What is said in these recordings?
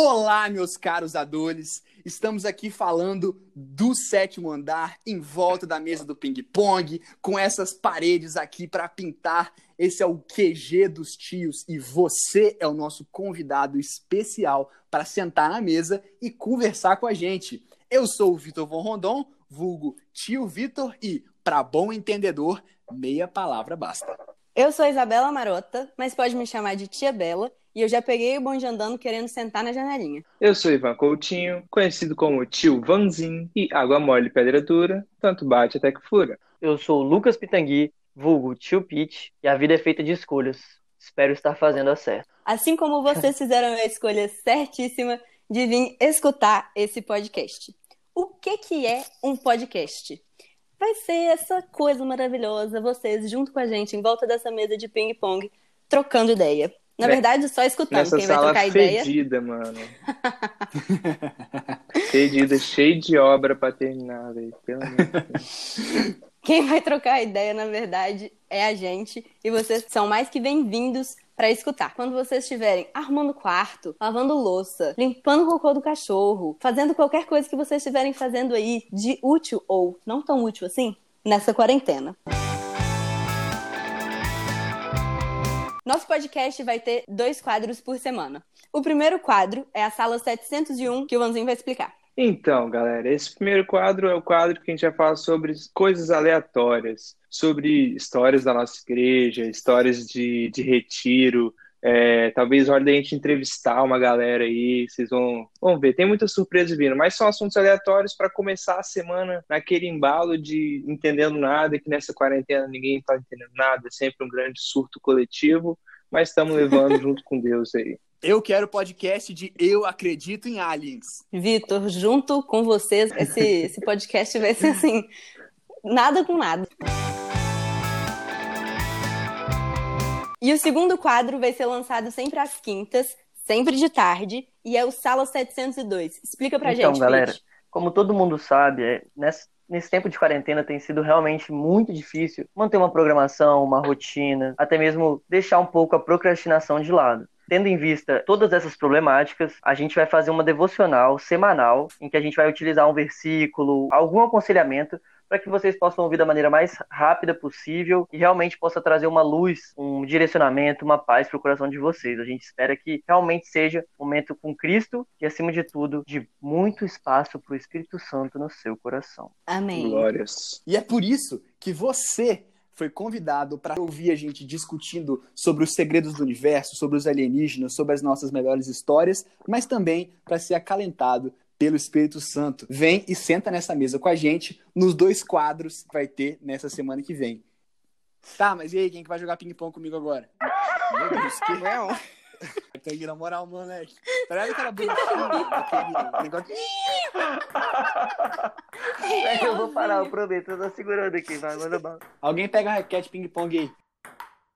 Olá, meus caros adores! Estamos aqui falando do sétimo andar, em volta da mesa do ping-pong, com essas paredes aqui para pintar. Esse é o QG dos tios e você é o nosso convidado especial para sentar na mesa e conversar com a gente. Eu sou o Vitor Von Rondon, vulgo tio Vitor e, para bom entendedor, meia palavra basta. Eu sou Isabela Marota, mas pode me chamar de Tia Bela, e eu já peguei o bonde andando querendo sentar na janelinha. Eu sou Ivan Coutinho, conhecido como Tio Vanzin, e água mole pedra dura, tanto bate até que fura. Eu sou Lucas Pitangui, vulgo Tio Pete, e a vida é feita de escolhas. Espero estar fazendo a certa. Assim como vocês fizeram a escolha certíssima de vir escutar esse podcast. O que, que é um podcast? Vai ser essa coisa maravilhosa, vocês junto com a gente, em volta dessa mesa de ping-pong, trocando ideia. Na verdade, só escutando. Nessa Quem vai trocar ideia. fedida, mano. fedida, cheio de obra pra terminar, velho. Pelo amor de Deus. Quem vai trocar ideia, na verdade, é a gente. E vocês são mais que bem-vindos para escutar. Quando vocês estiverem arrumando quarto, lavando louça, limpando o cocô do cachorro, fazendo qualquer coisa que vocês estiverem fazendo aí de útil ou não tão útil assim, nessa quarentena. Nosso podcast vai ter dois quadros por semana. O primeiro quadro é a sala 701, que o Vanzinho vai explicar. Então, galera, esse primeiro quadro é o quadro que a gente vai falar sobre coisas aleatórias, sobre histórias da nossa igreja, histórias de, de retiro. É, talvez hora da gente entrevistar uma galera aí, vocês vão, vão ver. Tem muita surpresa vindo, mas são assuntos aleatórios para começar a semana naquele embalo de entendendo nada, que nessa quarentena ninguém está entendendo nada, é sempre um grande surto coletivo, mas estamos levando junto com Deus aí. Eu quero podcast de Eu Acredito em Aliens. Vitor, junto com vocês, esse, esse podcast vai ser assim, nada com nada. E o segundo quadro vai ser lançado sempre às quintas, sempre de tarde, e é o Sala 702. Explica pra então, gente, galera, Pete. como todo mundo sabe, é, nesse, nesse tempo de quarentena tem sido realmente muito difícil manter uma programação, uma rotina, até mesmo deixar um pouco a procrastinação de lado. Tendo em vista todas essas problemáticas, a gente vai fazer uma devocional semanal em que a gente vai utilizar um versículo, algum aconselhamento para que vocês possam ouvir da maneira mais rápida possível e realmente possa trazer uma luz, um direcionamento, uma paz para o coração de vocês. A gente espera que realmente seja um momento com Cristo e, acima de tudo, de muito espaço para o Espírito Santo no seu coração. Amém. Glórias. E é por isso que você foi convidado para ouvir a gente discutindo sobre os segredos do universo, sobre os alienígenas, sobre as nossas melhores histórias, mas também para ser acalentado pelo Espírito Santo. Vem e senta nessa mesa com a gente nos dois quadros que vai ter nessa semana que vem. Tá, mas e aí, quem que vai jogar ping-pong comigo agora? Meu Deus, que Não. Tá na moral, moleque. Tá ligado aquela bonitinha, negócio... eu vou parar, eu prometo, eu tô segurando aqui, vai, manda bala. Alguém pega a raquete ping-pong aí.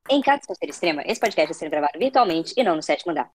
Em caso de terceira extrema, esse podcast está sendo gravado virtualmente e não no sétimo andar.